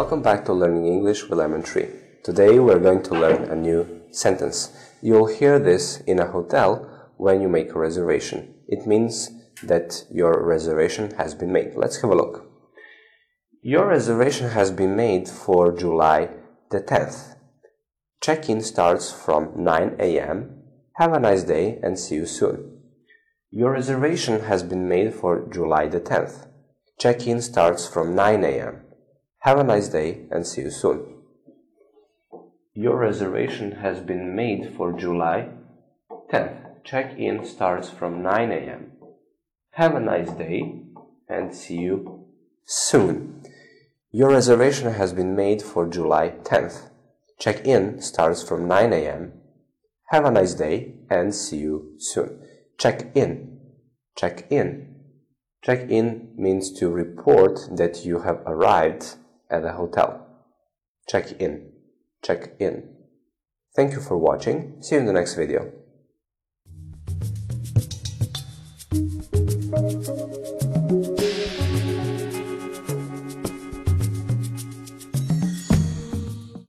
Welcome back to Learning English with Lemon Tree. Today we're going to learn a new sentence. You'll hear this in a hotel when you make a reservation. It means that your reservation has been made. Let's have a look. Your reservation has been made for July the 10th. Check-in starts from 9 a.m. Have a nice day and see you soon. Your reservation has been made for July the 10th. Check-in starts from 9 a.m. Have a nice day and see you soon. Your reservation has been made for July 10th. Check-in starts from 9 a.m. Have a nice day and see you soon. Your reservation has been made for July 10th. Check-in starts from 9 a.m. Have a nice day and see you soon. Check in. Check in. Check in means to report that you have arrived at the hotel. Check in. Check in. Thank you for watching. See you in the next video.